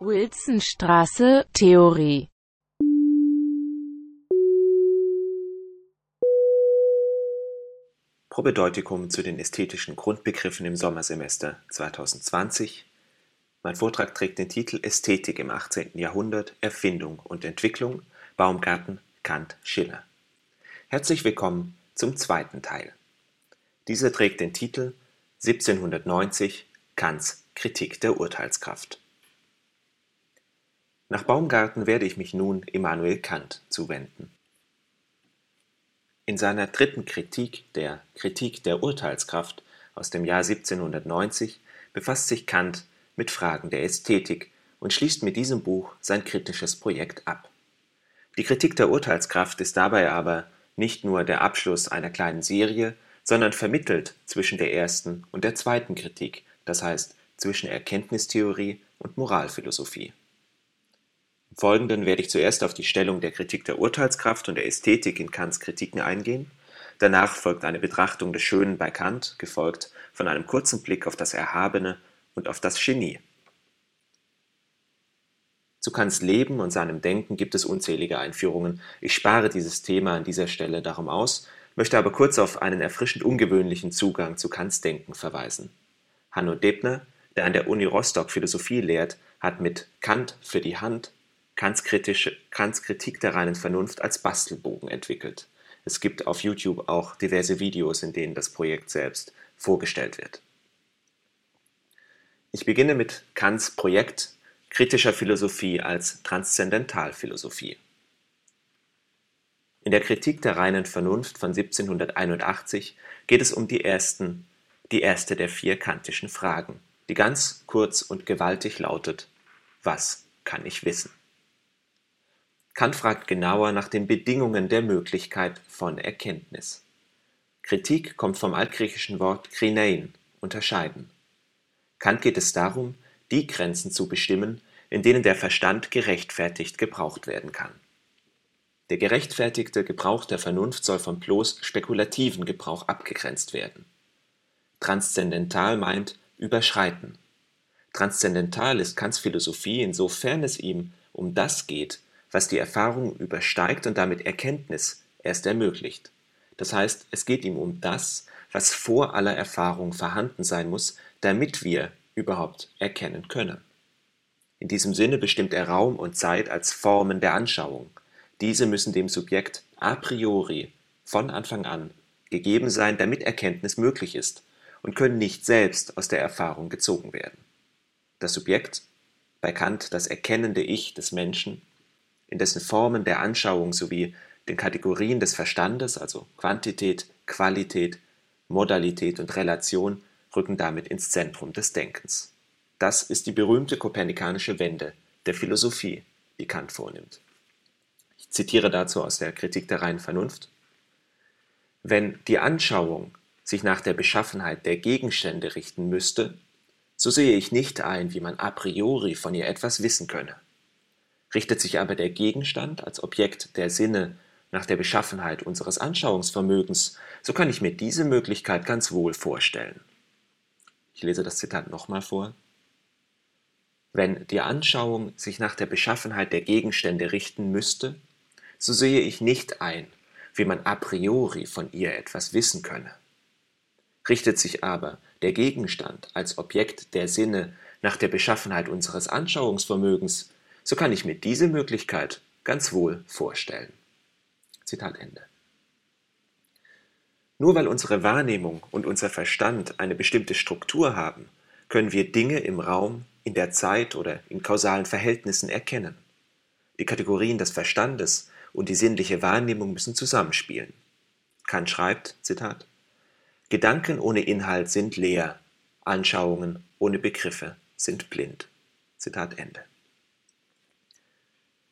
Wilsonstraße, Theorie Probedeutikum zu den ästhetischen Grundbegriffen im Sommersemester 2020. Mein Vortrag trägt den Titel Ästhetik im 18. Jahrhundert, Erfindung und Entwicklung, Baumgarten, Kant, Schiller. Herzlich willkommen zum zweiten Teil. Dieser trägt den Titel 1790 Kants Kritik der Urteilskraft. Nach Baumgarten werde ich mich nun Immanuel Kant zuwenden. In seiner dritten Kritik, der Kritik der Urteilskraft aus dem Jahr 1790, befasst sich Kant mit Fragen der Ästhetik und schließt mit diesem Buch sein kritisches Projekt ab. Die Kritik der Urteilskraft ist dabei aber nicht nur der Abschluss einer kleinen Serie, sondern vermittelt zwischen der ersten und der zweiten Kritik, das heißt zwischen Erkenntnistheorie und Moralphilosophie Folgenden werde ich zuerst auf die Stellung der Kritik der Urteilskraft und der Ästhetik in Kants Kritiken eingehen, danach folgt eine Betrachtung des Schönen bei Kant, gefolgt von einem kurzen Blick auf das Erhabene und auf das Genie. Zu Kants Leben und seinem Denken gibt es unzählige Einführungen. Ich spare dieses Thema an dieser Stelle darum aus, möchte aber kurz auf einen erfrischend ungewöhnlichen Zugang zu Kants Denken verweisen. Hanno Debner, der an der Uni Rostock Philosophie lehrt, hat mit Kant für die Hand Kants Kritik der reinen Vernunft als Bastelbogen entwickelt. Es gibt auf YouTube auch diverse Videos, in denen das Projekt selbst vorgestellt wird. Ich beginne mit Kants Projekt kritischer Philosophie als Transzendentalphilosophie. In der Kritik der reinen Vernunft von 1781 geht es um die, ersten, die erste der vier kantischen Fragen, die ganz kurz und gewaltig lautet: Was kann ich wissen? Kant fragt genauer nach den Bedingungen der Möglichkeit von Erkenntnis. Kritik kommt vom altgriechischen Wort krinein (unterscheiden). Kant geht es darum, die Grenzen zu bestimmen, in denen der Verstand gerechtfertigt gebraucht werden kann. Der gerechtfertigte Gebrauch der Vernunft soll vom bloß spekulativen Gebrauch abgegrenzt werden. Transzendental meint überschreiten. Transzendental ist Kants Philosophie, insofern es ihm um das geht was die Erfahrung übersteigt und damit Erkenntnis erst ermöglicht. Das heißt, es geht ihm um das, was vor aller Erfahrung vorhanden sein muss, damit wir überhaupt erkennen können. In diesem Sinne bestimmt er Raum und Zeit als Formen der Anschauung. Diese müssen dem Subjekt a priori von Anfang an gegeben sein, damit Erkenntnis möglich ist und können nicht selbst aus der Erfahrung gezogen werden. Das Subjekt, bei Kant das erkennende Ich des Menschen, in dessen Formen der Anschauung sowie den Kategorien des Verstandes, also Quantität, Qualität, Modalität und Relation, rücken damit ins Zentrum des Denkens. Das ist die berühmte kopernikanische Wende der Philosophie, die Kant vornimmt. Ich zitiere dazu aus der Kritik der reinen Vernunft. Wenn die Anschauung sich nach der Beschaffenheit der Gegenstände richten müsste, so sehe ich nicht ein, wie man a priori von ihr etwas wissen könne. Richtet sich aber der Gegenstand als Objekt der Sinne nach der Beschaffenheit unseres Anschauungsvermögens, so kann ich mir diese Möglichkeit ganz wohl vorstellen. Ich lese das Zitat nochmal vor. Wenn die Anschauung sich nach der Beschaffenheit der Gegenstände richten müsste, so sehe ich nicht ein, wie man a priori von ihr etwas wissen könne. Richtet sich aber der Gegenstand als Objekt der Sinne nach der Beschaffenheit unseres Anschauungsvermögens, so kann ich mir diese Möglichkeit ganz wohl vorstellen. Zitat Ende. Nur weil unsere Wahrnehmung und unser Verstand eine bestimmte Struktur haben, können wir Dinge im Raum, in der Zeit oder in kausalen Verhältnissen erkennen. Die Kategorien des Verstandes und die sinnliche Wahrnehmung müssen zusammenspielen. Kant schreibt, Zitat, Gedanken ohne Inhalt sind leer, Anschauungen ohne Begriffe sind blind. Zitat Ende.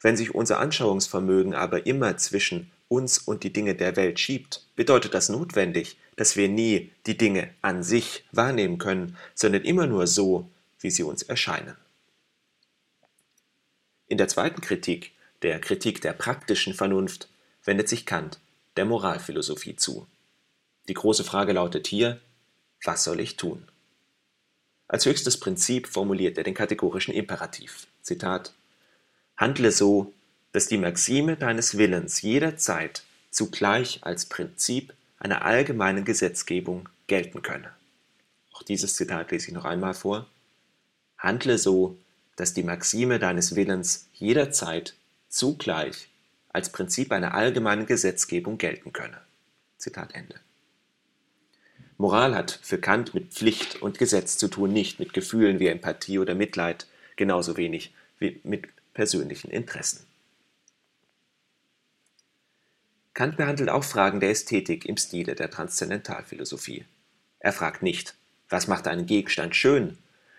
Wenn sich unser Anschauungsvermögen aber immer zwischen uns und die Dinge der Welt schiebt, bedeutet das notwendig, dass wir nie die Dinge an sich wahrnehmen können, sondern immer nur so, wie sie uns erscheinen. In der zweiten Kritik, der Kritik der praktischen Vernunft, wendet sich Kant der Moralphilosophie zu. Die große Frage lautet hier, was soll ich tun? Als höchstes Prinzip formuliert er den kategorischen Imperativ. Zitat Handle so, dass die Maxime deines Willens jederzeit zugleich als Prinzip einer allgemeinen Gesetzgebung gelten könne. Auch dieses Zitat lese ich noch einmal vor. Handle so, dass die Maxime deines Willens jederzeit zugleich als Prinzip einer allgemeinen Gesetzgebung gelten könne. Zitat Ende. Moral hat für Kant mit Pflicht und Gesetz zu tun, nicht mit Gefühlen wie Empathie oder Mitleid, genauso wenig wie mit persönlichen Interessen. Kant behandelt auch Fragen der Ästhetik im Stile der Transzendentalphilosophie. Er fragt nicht, was macht einen Gegenstand schön,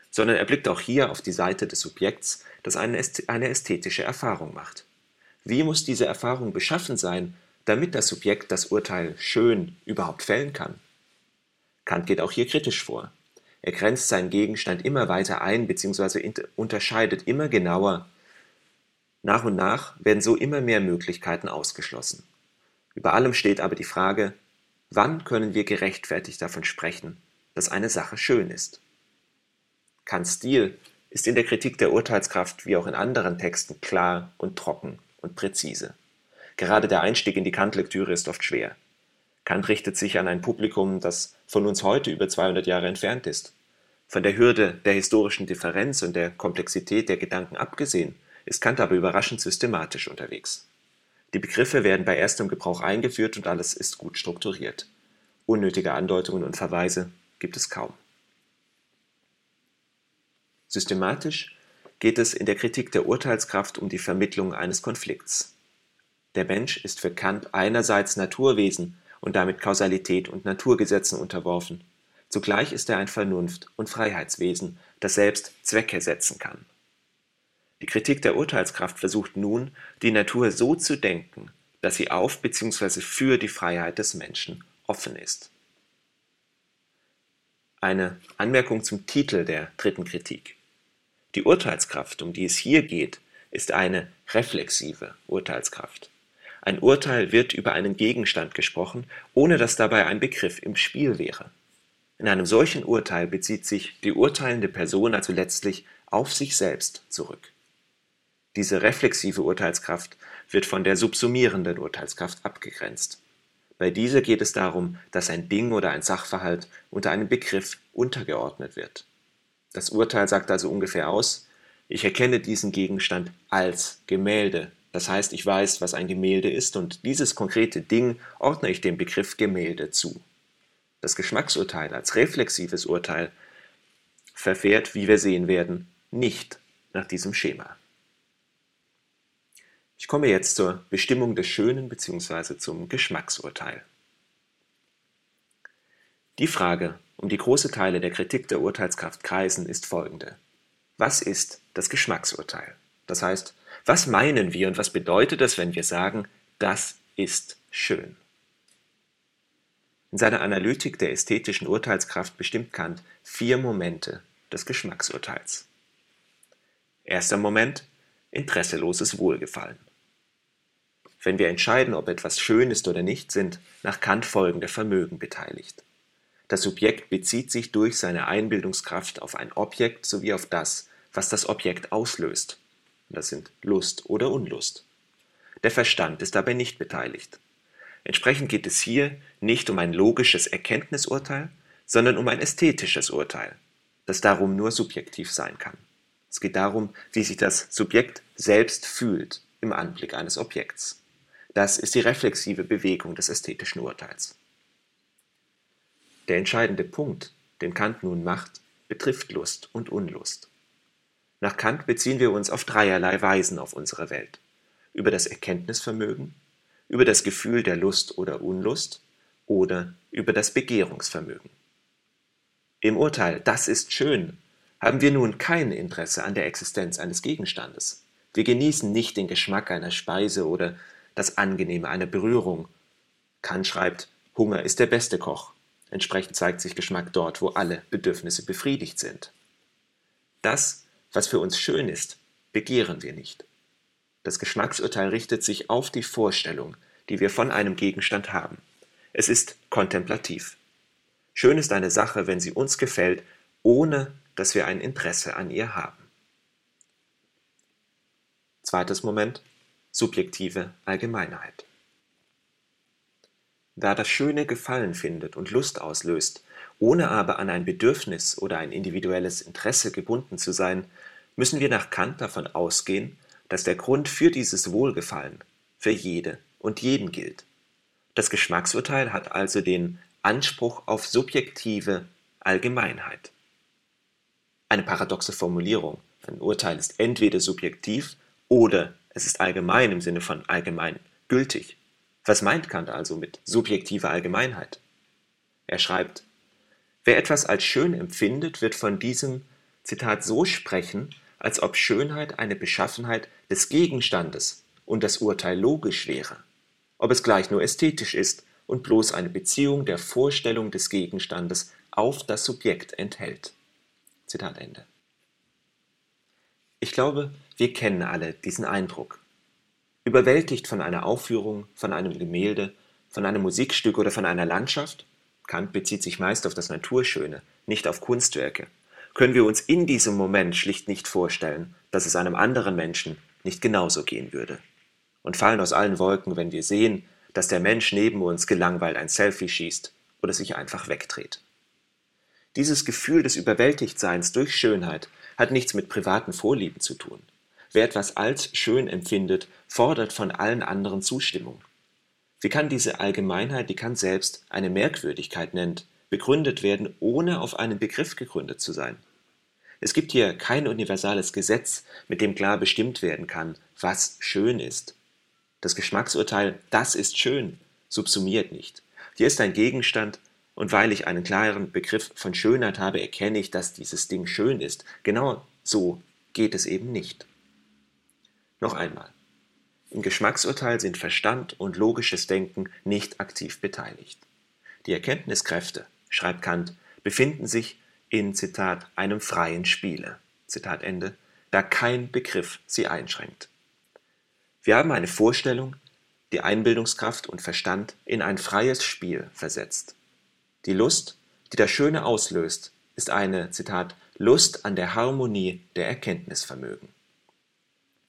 sondern er blickt auch hier auf die Seite des Subjekts, das eine ästhetische Erfahrung macht. Wie muss diese Erfahrung beschaffen sein, damit das Subjekt das Urteil schön überhaupt fällen kann? Kant geht auch hier kritisch vor. Er grenzt seinen Gegenstand immer weiter ein bzw. unterscheidet immer genauer. Nach und nach werden so immer mehr Möglichkeiten ausgeschlossen. Über allem steht aber die Frage, wann können wir gerechtfertigt davon sprechen, dass eine Sache schön ist? Kants Stil ist in der Kritik der Urteilskraft wie auch in anderen Texten klar und trocken und präzise. Gerade der Einstieg in die Kant-Lektüre ist oft schwer. Kant richtet sich an ein Publikum, das von uns heute über 200 Jahre entfernt ist. Von der Hürde der historischen Differenz und der Komplexität der Gedanken abgesehen, ist Kant aber überraschend systematisch unterwegs. Die Begriffe werden bei erstem Gebrauch eingeführt und alles ist gut strukturiert. Unnötige Andeutungen und Verweise gibt es kaum. Systematisch geht es in der Kritik der Urteilskraft um die Vermittlung eines Konflikts. Der Mensch ist für Kant einerseits Naturwesen und damit Kausalität und Naturgesetzen unterworfen. Zugleich ist er ein Vernunft- und Freiheitswesen, das selbst Zwecke setzen kann. Die Kritik der Urteilskraft versucht nun, die Natur so zu denken, dass sie auf bzw. für die Freiheit des Menschen offen ist. Eine Anmerkung zum Titel der dritten Kritik. Die Urteilskraft, um die es hier geht, ist eine reflexive Urteilskraft. Ein Urteil wird über einen Gegenstand gesprochen, ohne dass dabei ein Begriff im Spiel wäre. In einem solchen Urteil bezieht sich die urteilende Person also letztlich auf sich selbst zurück. Diese reflexive Urteilskraft wird von der subsumierenden Urteilskraft abgegrenzt. Bei dieser geht es darum, dass ein Ding oder ein Sachverhalt unter einem Begriff untergeordnet wird. Das Urteil sagt also ungefähr aus, ich erkenne diesen Gegenstand als Gemälde das heißt, ich weiß, was ein Gemälde ist und dieses konkrete Ding ordne ich dem Begriff Gemälde zu. Das Geschmacksurteil als reflexives Urteil verfährt, wie wir sehen werden, nicht nach diesem Schema. Ich komme jetzt zur Bestimmung des Schönen bzw. zum Geschmacksurteil. Die Frage, um die große Teile der Kritik der Urteilskraft kreisen, ist folgende. Was ist das Geschmacksurteil? Das heißt, was meinen wir und was bedeutet das, wenn wir sagen, das ist schön? In seiner Analytik der ästhetischen Urteilskraft bestimmt Kant vier Momente des Geschmacksurteils. Erster Moment interesseloses Wohlgefallen. Wenn wir entscheiden, ob etwas schön ist oder nicht, sind nach Kant folgende Vermögen beteiligt. Das Subjekt bezieht sich durch seine Einbildungskraft auf ein Objekt sowie auf das, was das Objekt auslöst. Das sind Lust oder Unlust. Der Verstand ist dabei nicht beteiligt. Entsprechend geht es hier nicht um ein logisches Erkenntnisurteil, sondern um ein ästhetisches Urteil, das darum nur subjektiv sein kann. Es geht darum, wie sich das Subjekt selbst fühlt im Anblick eines Objekts. Das ist die reflexive Bewegung des ästhetischen Urteils. Der entscheidende Punkt, den Kant nun macht, betrifft Lust und Unlust. Nach Kant beziehen wir uns auf dreierlei Weisen auf unsere Welt. Über das Erkenntnisvermögen, über das Gefühl der Lust oder Unlust oder über das Begehrungsvermögen. Im Urteil Das ist schön haben wir nun kein Interesse an der Existenz eines Gegenstandes. Wir genießen nicht den Geschmack einer Speise oder das Angenehme einer Berührung. Kant schreibt, Hunger ist der beste Koch. Entsprechend zeigt sich Geschmack dort, wo alle Bedürfnisse befriedigt sind. Das was für uns schön ist, begehren wir nicht. Das Geschmacksurteil richtet sich auf die Vorstellung, die wir von einem Gegenstand haben. Es ist kontemplativ. Schön ist eine Sache, wenn sie uns gefällt, ohne dass wir ein Interesse an ihr haben. Zweites Moment, subjektive Allgemeinheit. Da das Schöne Gefallen findet und Lust auslöst, ohne aber an ein Bedürfnis oder ein individuelles Interesse gebunden zu sein, müssen wir nach Kant davon ausgehen, dass der Grund für dieses Wohlgefallen für jede und jeden gilt. Das Geschmacksurteil hat also den Anspruch auf subjektive Allgemeinheit. Eine paradoxe Formulierung. Ein Urteil ist entweder subjektiv oder es ist allgemein im Sinne von allgemein gültig. Was meint Kant also mit subjektiver Allgemeinheit? Er schreibt, wer etwas als schön empfindet, wird von diesem Zitat so sprechen, als ob Schönheit eine Beschaffenheit des Gegenstandes und das Urteil logisch wäre, ob es gleich nur ästhetisch ist und bloß eine Beziehung der Vorstellung des Gegenstandes auf das Subjekt enthält. Zitat Ende. Ich glaube, wir kennen alle diesen Eindruck. Überwältigt von einer Aufführung, von einem Gemälde, von einem Musikstück oder von einer Landschaft, Kant bezieht sich meist auf das Naturschöne, nicht auf Kunstwerke, können wir uns in diesem Moment schlicht nicht vorstellen, dass es einem anderen Menschen nicht genauso gehen würde. Und fallen aus allen Wolken, wenn wir sehen, dass der Mensch neben uns gelangweilt ein Selfie schießt oder sich einfach wegdreht. Dieses Gefühl des Überwältigtseins durch Schönheit hat nichts mit privaten Vorlieben zu tun. Wer etwas als schön empfindet, fordert von allen anderen Zustimmung. Wie kann diese Allgemeinheit, die Kant selbst eine Merkwürdigkeit nennt, begründet werden, ohne auf einen Begriff gegründet zu sein? Es gibt hier kein universales Gesetz, mit dem klar bestimmt werden kann, was schön ist. Das Geschmacksurteil, das ist schön, subsumiert nicht. Hier ist ein Gegenstand, und weil ich einen klaren Begriff von Schönheit habe, erkenne ich, dass dieses Ding schön ist. Genau so geht es eben nicht. Noch einmal. Im Geschmacksurteil sind Verstand und logisches Denken nicht aktiv beteiligt. Die Erkenntniskräfte, schreibt Kant, befinden sich in Zitat einem freien Spiele, Zitat Ende, da kein Begriff sie einschränkt. Wir haben eine Vorstellung, die Einbildungskraft und Verstand in ein freies Spiel versetzt. Die Lust, die das Schöne auslöst, ist eine Zitat Lust an der Harmonie der Erkenntnisvermögen.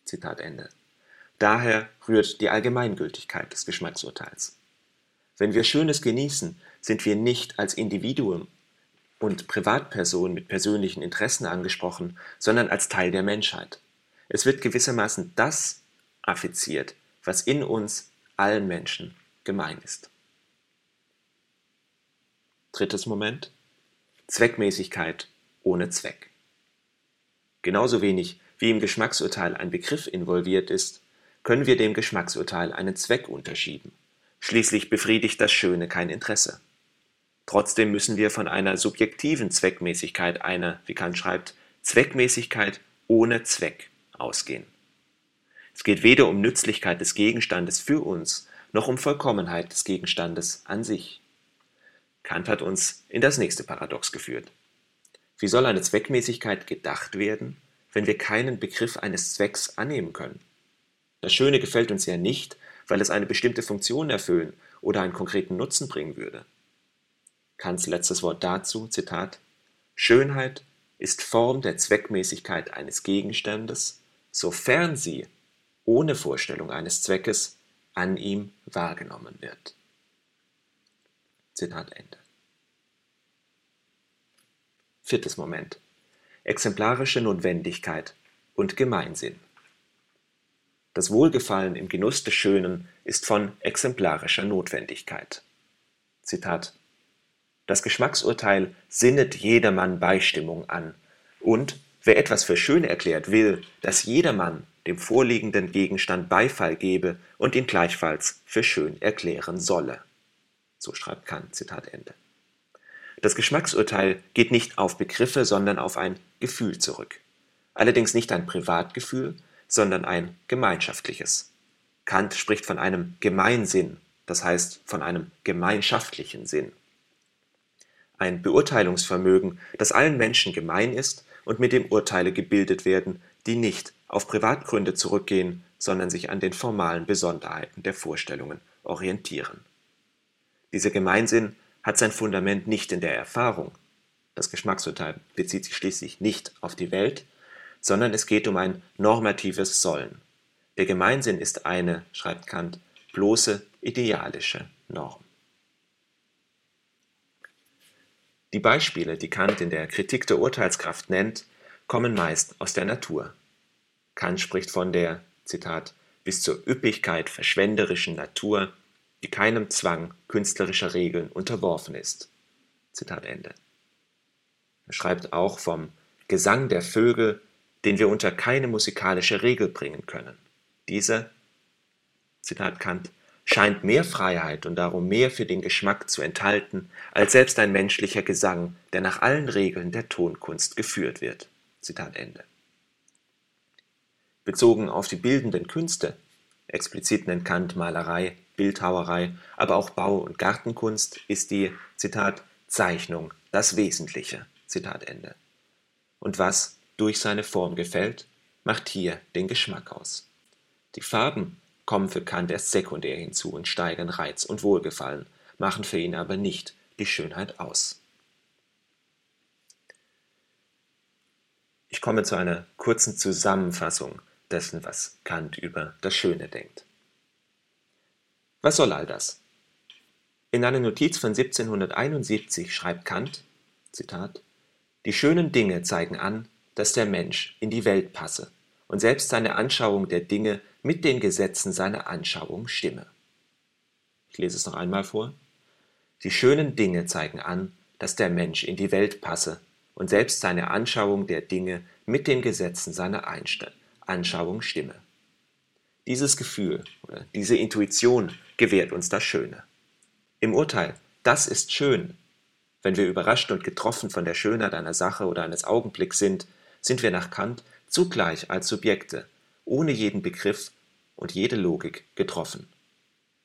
Zitat Ende. Daher rührt die Allgemeingültigkeit des Geschmacksurteils. Wenn wir Schönes genießen, sind wir nicht als Individuum und Privatperson mit persönlichen Interessen angesprochen, sondern als Teil der Menschheit. Es wird gewissermaßen das affiziert, was in uns allen Menschen gemein ist. Drittes Moment. Zweckmäßigkeit ohne Zweck. Genauso wenig wie im Geschmacksurteil ein Begriff involviert ist, können wir dem Geschmacksurteil einen Zweck unterschieben. Schließlich befriedigt das Schöne kein Interesse. Trotzdem müssen wir von einer subjektiven Zweckmäßigkeit, einer, wie Kant schreibt, Zweckmäßigkeit ohne Zweck ausgehen. Es geht weder um Nützlichkeit des Gegenstandes für uns, noch um Vollkommenheit des Gegenstandes an sich. Kant hat uns in das nächste Paradox geführt. Wie soll eine Zweckmäßigkeit gedacht werden, wenn wir keinen Begriff eines Zwecks annehmen können. Das Schöne gefällt uns ja nicht, weil es eine bestimmte Funktion erfüllen oder einen konkreten Nutzen bringen würde. Kants letztes Wort dazu, Zitat, Schönheit ist Form der Zweckmäßigkeit eines Gegenstandes, sofern sie, ohne Vorstellung eines Zweckes, an ihm wahrgenommen wird. Zitat Ende. Viertes Moment exemplarische Notwendigkeit und Gemeinsinn. Das Wohlgefallen im Genuss des Schönen ist von exemplarischer Notwendigkeit. Zitat Das Geschmacksurteil sinnet jedermann Beistimmung an, und wer etwas für schön erklärt, will, dass jedermann dem vorliegenden Gegenstand Beifall gebe und ihn gleichfalls für schön erklären solle. So schreibt Kant. Zitat Ende. Das Geschmacksurteil geht nicht auf Begriffe, sondern auf ein Gefühl zurück. Allerdings nicht ein Privatgefühl, sondern ein gemeinschaftliches. Kant spricht von einem Gemeinsinn, das heißt von einem gemeinschaftlichen Sinn. Ein Beurteilungsvermögen, das allen Menschen gemein ist und mit dem Urteile gebildet werden, die nicht auf Privatgründe zurückgehen, sondern sich an den formalen Besonderheiten der Vorstellungen orientieren. Dieser Gemeinsinn hat sein Fundament nicht in der Erfahrung, Das Geschmacksurteil bezieht sich schließlich nicht auf die Welt, sondern es geht um ein normatives Sollen. Der Gemeinsinn ist eine, schreibt Kant, bloße idealische Norm. Die Beispiele, die Kant in der Kritik der Urteilskraft nennt, kommen meist aus der Natur. Kant spricht von der, Zitat, bis zur Üppigkeit verschwenderischen Natur, die keinem Zwang künstlerischer Regeln unterworfen ist. Zitat Ende. Er schreibt auch vom Gesang der Vögel, den wir unter keine musikalische Regel bringen können. Dieser, Zitat Kant, scheint mehr Freiheit und darum mehr für den Geschmack zu enthalten, als selbst ein menschlicher Gesang, der nach allen Regeln der Tonkunst geführt wird. Zitat Ende. Bezogen auf die bildenden Künste, explizit nennt Kant Malerei, Bildhauerei, aber auch Bau- und Gartenkunst, ist die, Zitat, Zeichnung das Wesentliche. Zitat Ende. Und was durch seine Form gefällt, macht hier den Geschmack aus. Die Farben kommen für Kant erst sekundär hinzu und steigern Reiz und Wohlgefallen, machen für ihn aber nicht die Schönheit aus. Ich komme zu einer kurzen Zusammenfassung dessen, was Kant über das Schöne denkt. Was soll all das? In einer Notiz von 1771 schreibt Kant, Zitat, Die schönen Dinge zeigen an, dass der Mensch in die Welt passe und selbst seine Anschauung der Dinge mit den Gesetzen seiner Anschauung stimme. Ich lese es noch einmal vor. Die schönen Dinge zeigen an, dass der Mensch in die Welt passe und selbst seine Anschauung der Dinge mit den Gesetzen seiner Anschauung stimme. Dieses Gefühl diese Intuition gewährt uns das Schöne. Im Urteil, das ist schön. Wenn wir überrascht und getroffen von der Schönheit einer Sache oder eines Augenblicks sind, sind wir nach Kant zugleich als Subjekte, ohne jeden Begriff und jede Logik getroffen.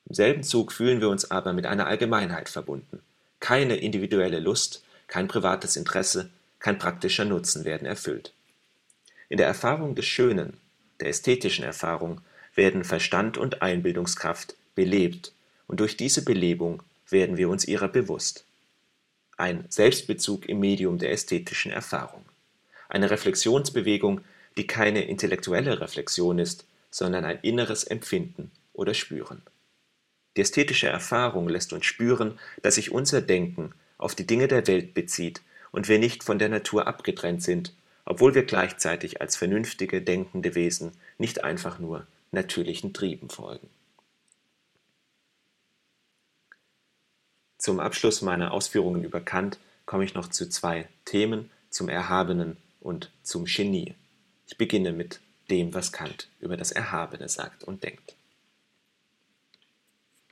Im selben Zug fühlen wir uns aber mit einer Allgemeinheit verbunden. Keine individuelle Lust, kein privates Interesse, kein praktischer Nutzen werden erfüllt. In der Erfahrung des Schönen, der ästhetischen Erfahrung, werden Verstand und Einbildungskraft belebt, und durch diese Belebung werden wir uns ihrer bewusst. Ein Selbstbezug im Medium der ästhetischen Erfahrung. Eine Reflexionsbewegung, die keine intellektuelle Reflexion ist, sondern ein inneres Empfinden oder Spüren. Die ästhetische Erfahrung lässt uns spüren, dass sich unser Denken auf die Dinge der Welt bezieht und wir nicht von der Natur abgetrennt sind, obwohl wir gleichzeitig als vernünftige, denkende Wesen nicht einfach nur natürlichen Trieben folgen. Zum Abschluss meiner Ausführungen über Kant komme ich noch zu zwei Themen, zum Erhabenen und zum Genie. Ich beginne mit dem, was Kant über das Erhabene sagt und denkt.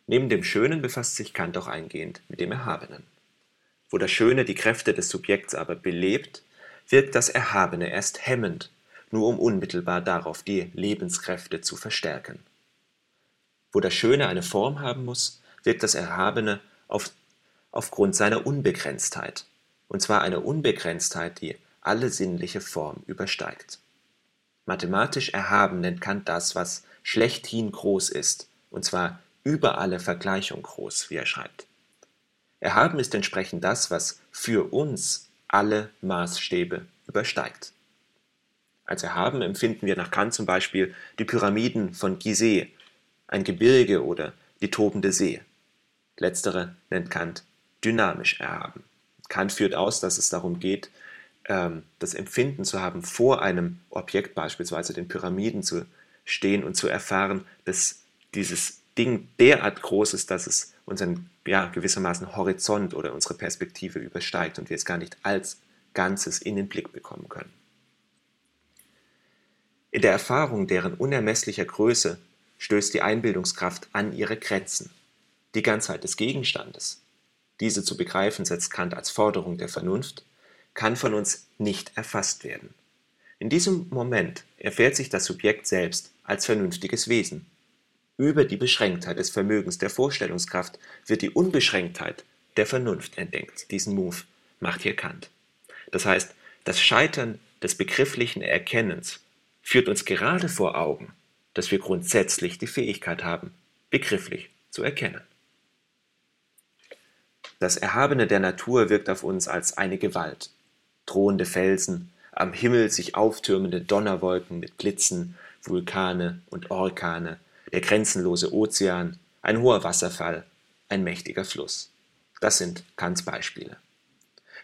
Neben dem Schönen befasst sich Kant auch eingehend mit dem Erhabenen. Wo das Schöne die Kräfte des Subjekts aber belebt, wirkt das Erhabene erst hemmend, nur um unmittelbar darauf die Lebenskräfte zu verstärken. Wo das Schöne eine Form haben muss, wirkt das Erhabene auf, aufgrund seiner Unbegrenztheit, und zwar eine Unbegrenztheit, die alle sinnliche Form übersteigt. Mathematisch erhaben nennt Kant das, was schlechthin groß ist, und zwar über alle Vergleichung groß, wie er schreibt. Erhaben ist entsprechend das, was für uns alle Maßstäbe übersteigt. Als erhaben empfinden wir nach Kant zum Beispiel die Pyramiden von Gizeh, ein Gebirge oder die tobende See. Letztere nennt Kant dynamisch erhaben. Kant führt aus, dass es darum geht, ähm, das Empfinden zu haben, vor einem Objekt, beispielsweise den Pyramiden, zu stehen und zu erfahren, dass dieses Ding derart groß ist, dass es unseren ja, gewissermaßen Horizont oder unsere Perspektive übersteigt und wir es gar nicht als Ganzes in den Blick bekommen können. In der Erfahrung deren unermesslicher Größe stößt die Einbildungskraft an ihre Grenzen. Die Ganzheit des Gegenstandes, diese zu begreifen setzt Kant als Forderung der Vernunft, kann von uns nicht erfasst werden. In diesem Moment erfährt sich das Subjekt selbst als vernünftiges Wesen. Über die Beschränktheit des Vermögens der Vorstellungskraft wird die Unbeschränktheit der Vernunft entdeckt. Diesen Move macht hier Kant. Das heißt, das Scheitern des begrifflichen Erkennens führt uns gerade vor Augen, dass wir grundsätzlich die Fähigkeit haben, begrifflich zu erkennen. Das Erhabene der Natur wirkt auf uns als eine Gewalt. Drohende Felsen, am Himmel sich auftürmende Donnerwolken mit Blitzen, Vulkane und Orkane, der grenzenlose Ozean, ein hoher Wasserfall, ein mächtiger Fluss. Das sind Kants Beispiele.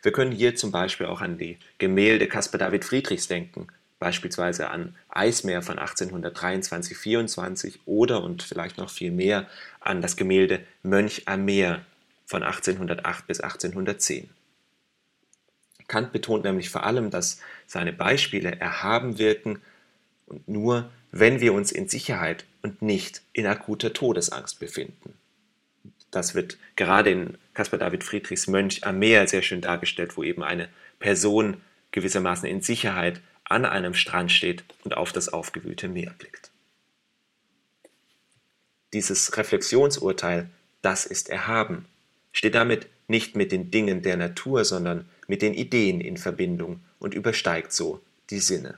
Wir können hier zum Beispiel auch an die Gemälde Caspar David Friedrichs denken, beispielsweise an Eismeer von 1823-24 oder und vielleicht noch viel mehr an das Gemälde Mönch am Meer von 1808 bis 1810. Kant betont nämlich vor allem, dass seine Beispiele erhaben wirken und nur, wenn wir uns in Sicherheit und nicht in akuter Todesangst befinden. Das wird gerade in Caspar David Friedrichs Mönch am Meer sehr schön dargestellt, wo eben eine Person gewissermaßen in Sicherheit an einem Strand steht und auf das aufgewühlte Meer blickt. Dieses Reflexionsurteil, das ist erhaben, steht damit nicht mit den Dingen der Natur, sondern mit den Ideen in Verbindung und übersteigt so die Sinne.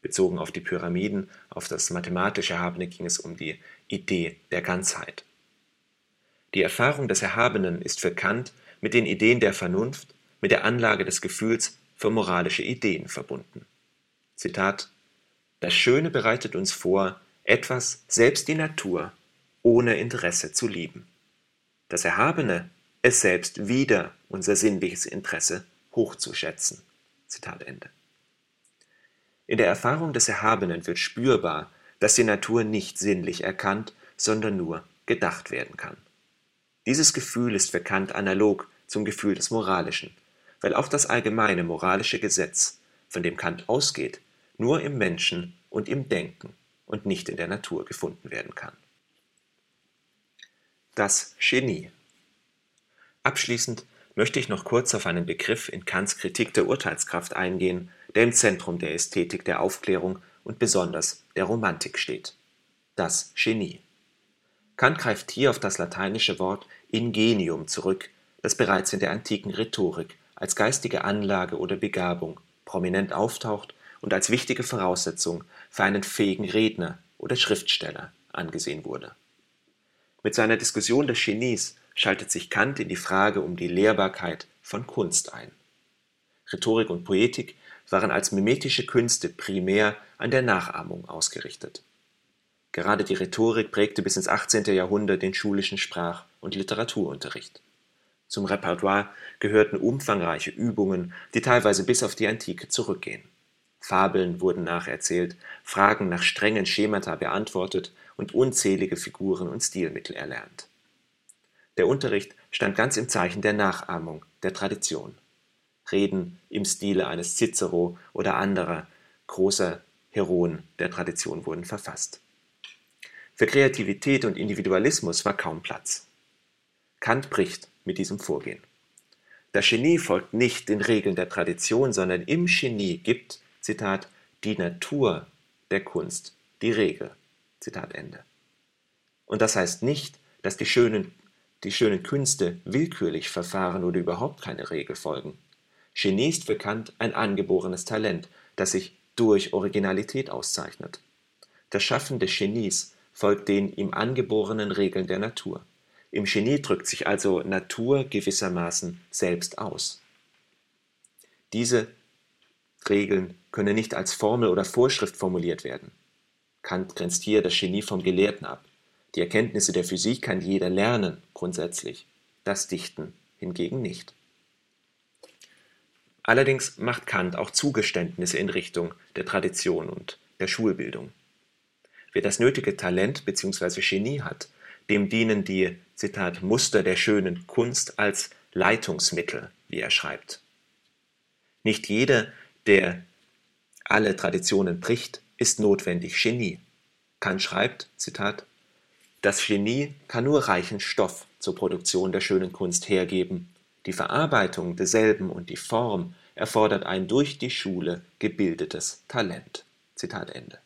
Bezogen auf die Pyramiden, auf das mathematische Erhabene ging es um die Idee der Ganzheit. Die Erfahrung des Erhabenen ist für Kant mit den Ideen der Vernunft, mit der Anlage des Gefühls für moralische Ideen verbunden. Zitat Das Schöne bereitet uns vor, etwas, selbst die Natur, ohne Interesse zu lieben. Das Erhabene, es selbst wieder unser sinnliches Interesse hochzuschätzen. Zitat Ende. In der Erfahrung des Erhabenen wird spürbar, dass die Natur nicht sinnlich erkannt, sondern nur gedacht werden kann. Dieses Gefühl ist für Kant analog zum Gefühl des Moralischen, weil auch das allgemeine moralische Gesetz, von dem Kant ausgeht, nur im Menschen und im Denken und nicht in der Natur gefunden werden kann. Das Genie. Abschließend möchte ich noch kurz auf einen Begriff in Kants Kritik der Urteilskraft eingehen, der im Zentrum der Ästhetik der Aufklärung und besonders der Romantik steht. Das Genie. Kant greift hier auf das lateinische Wort ingenium zurück, das bereits in der antiken Rhetorik als geistige Anlage oder Begabung prominent auftaucht und als wichtige Voraussetzung für einen fähigen Redner oder Schriftsteller angesehen wurde. Mit seiner Diskussion des Genies schaltet sich Kant in die Frage um die Lehrbarkeit von Kunst ein. Rhetorik und Poetik waren als mimetische Künste primär an der Nachahmung ausgerichtet. Gerade die Rhetorik prägte bis ins 18. Jahrhundert den schulischen Sprach- und Literaturunterricht. Zum Repertoire gehörten umfangreiche Übungen, die teilweise bis auf die Antike zurückgehen. Fabeln wurden nacherzählt, Fragen nach strengen Schemata beantwortet und unzählige Figuren und Stilmittel erlernt. Der Unterricht stand ganz im Zeichen der Nachahmung, der Tradition. Reden im Stile eines Cicero oder anderer großer Heroen der Tradition wurden verfasst. Für Kreativität und Individualismus war kaum Platz. Kant bricht mit diesem Vorgehen. Das Genie folgt nicht den Regeln der Tradition, sondern im Genie gibt, Zitat, die Natur der Kunst die Regel. Zitat Ende. Und das heißt nicht, dass die schönen, die schönen Künste willkürlich verfahren oder überhaupt keine Regel folgen. Genie ist für ein angeborenes Talent, das sich durch Originalität auszeichnet. Das Schaffen des Genies folgt den ihm angeborenen Regeln der Natur. Im Genie drückt sich also Natur gewissermaßen selbst aus. Diese Regeln können nicht als Formel oder Vorschrift formuliert werden. Kant grenzt hier das Genie vom Gelehrten ab. Die Erkenntnisse der Physik kann jeder lernen, grundsätzlich, das Dichten hingegen nicht. Allerdings macht Kant auch Zugeständnisse in Richtung der Tradition und der Schulbildung. Wer das nötige Talent bzw. Genie hat, dem dienen die Zitat, Muster der schönen Kunst als Leitungsmittel, wie er schreibt. Nicht jeder, der alle Traditionen bricht, ist notwendig Genie. Kant schreibt, Zitat, das Genie kann nur reichen Stoff zur Produktion der schönen Kunst hergeben. Die Verarbeitung desselben und die Form erfordert ein durch die Schule gebildetes Talent. Zitat Ende.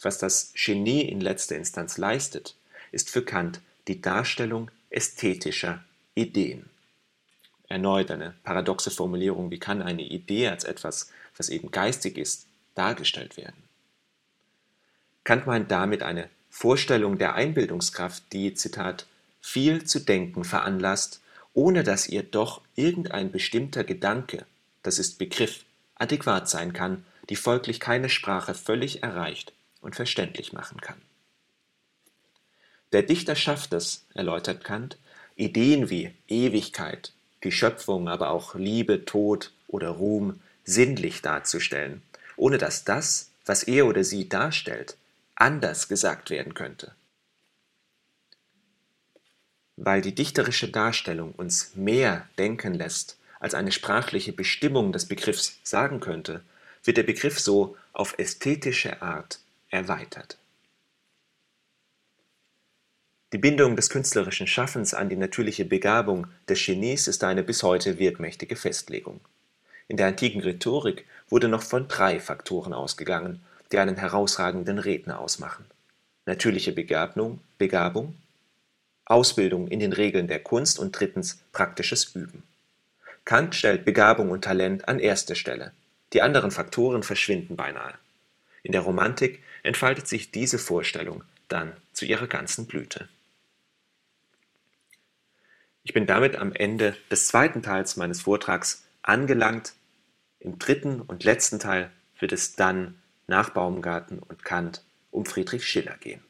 Was das Genie in letzter Instanz leistet, ist für Kant die Darstellung ästhetischer Ideen. Erneut eine paradoxe Formulierung, wie kann eine Idee als etwas, was eben geistig ist, dargestellt werden? Kant meint damit eine Vorstellung der Einbildungskraft, die, Zitat, viel zu denken veranlasst, ohne dass ihr doch irgendein bestimmter Gedanke, das ist Begriff, adäquat sein kann, die folglich keine Sprache völlig erreicht und verständlich machen kann. Der Dichter schafft es, erläutert Kant, Ideen wie Ewigkeit, die Schöpfung, aber auch Liebe, Tod oder Ruhm sinnlich darzustellen, ohne dass das, was er oder sie darstellt, anders gesagt werden könnte. Weil die dichterische Darstellung uns mehr denken lässt, als eine sprachliche Bestimmung des Begriffs sagen könnte, wird der Begriff so auf ästhetische Art erweitert. Die Bindung des künstlerischen Schaffens an die natürliche Begabung des Genies ist eine bis heute wirkmächtige Festlegung. In der antiken Rhetorik wurde noch von drei Faktoren ausgegangen, die einen herausragenden Redner ausmachen: natürliche Begabung, Begabung, Ausbildung in den Regeln der Kunst und drittens praktisches Üben. Kant stellt Begabung und Talent an erste Stelle, die anderen Faktoren verschwinden beinahe. In der Romantik entfaltet sich diese Vorstellung dann zu ihrer ganzen Blüte ich bin damit am Ende des zweiten Teils meines Vortrags angelangt. Im dritten und letzten Teil wird es dann nach Baumgarten und Kant um Friedrich Schiller gehen.